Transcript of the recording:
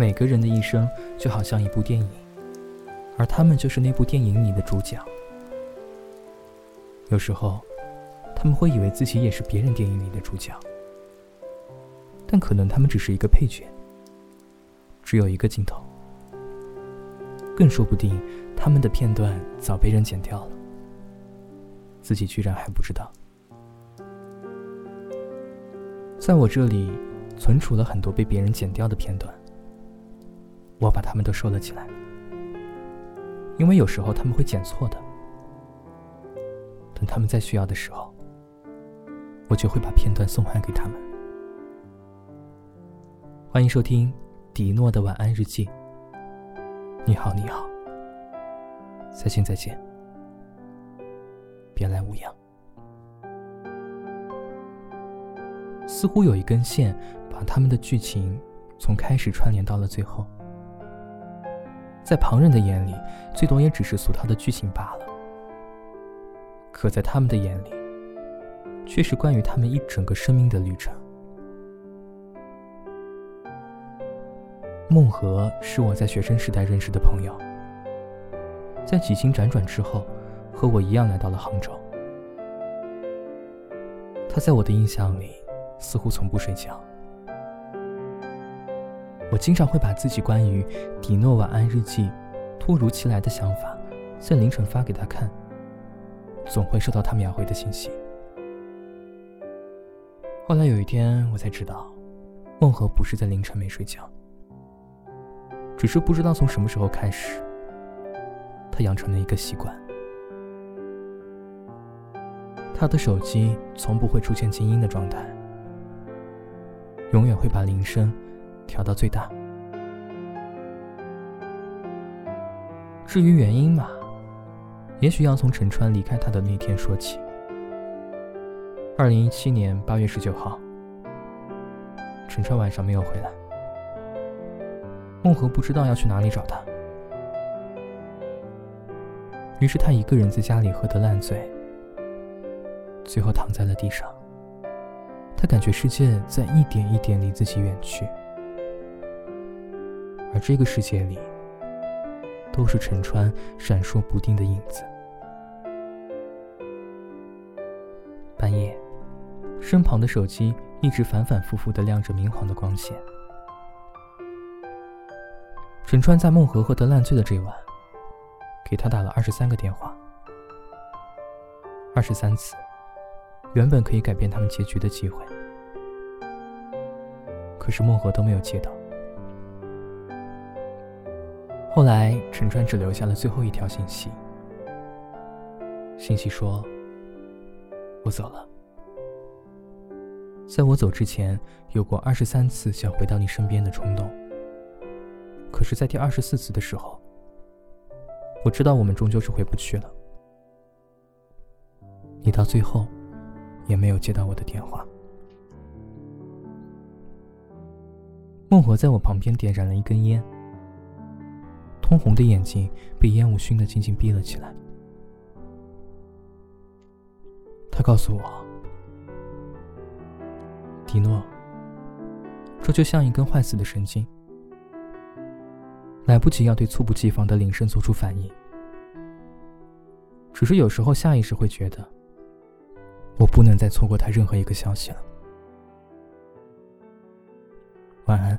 每个人的一生就好像一部电影，而他们就是那部电影里的主角。有时候，他们会以为自己也是别人电影里的主角，但可能他们只是一个配角，只有一个镜头。更说不定，他们的片段早被人剪掉了，自己居然还不知道。在我这里，存储了很多被别人剪掉的片段。我把它们都收了起来，因为有时候他们会剪错的。等他们再需要的时候，我就会把片段送还给他们。欢迎收听迪诺的晚安日记。你好，你好，再见，再见，别来无恙。似乎有一根线把他们的剧情从开始串联到了最后。在旁人的眼里，最多也只是俗套的剧情罢了。可在他们的眼里，却是关于他们一整个生命的旅程。梦河是我在学生时代认识的朋友，在几经辗转之后，和我一样来到了杭州。他在我的印象里，似乎从不睡觉。我经常会把自己关于迪诺晚安日记突如其来的想法，在凌晨发给他看，总会收到他秒回的信息。后来有一天，我才知道，孟和不是在凌晨没睡觉，只是不知道从什么时候开始，他养成了一个习惯：他的手机从不会出现静音的状态，永远会把铃声。调到最大。至于原因嘛，也许要从陈川离开他的那天说起。二零一七年八月十九号，陈川晚上没有回来，孟和不知道要去哪里找他，于是他一个人在家里喝得烂醉，最后躺在了地上。他感觉世界在一点一点离自己远去。而这个世界里，都是陈川闪烁不定的影子。半夜，身旁的手机一直反反复复的亮着明黄的光线。陈川在孟和喝得烂醉的这晚，给他打了二十三个电话，二十三次，原本可以改变他们结局的机会，可是孟和都没有接到。后来，陈川只留下了最后一条信息。信息说：“我走了。在我走之前，有过二十三次想回到你身边的冲动。可是，在第二十四次的时候，我知道我们终究是回不去了。你到最后，也没有接到我的电话。”孟火在我旁边点燃了一根烟。通红的眼睛被烟雾熏得紧紧闭了起来。他告诉我：“迪诺，这就像一根坏死的神经，来不及要对猝不及防的铃声做出反应。只是有时候下意识会觉得，我不能再错过他任何一个消息了。”晚安。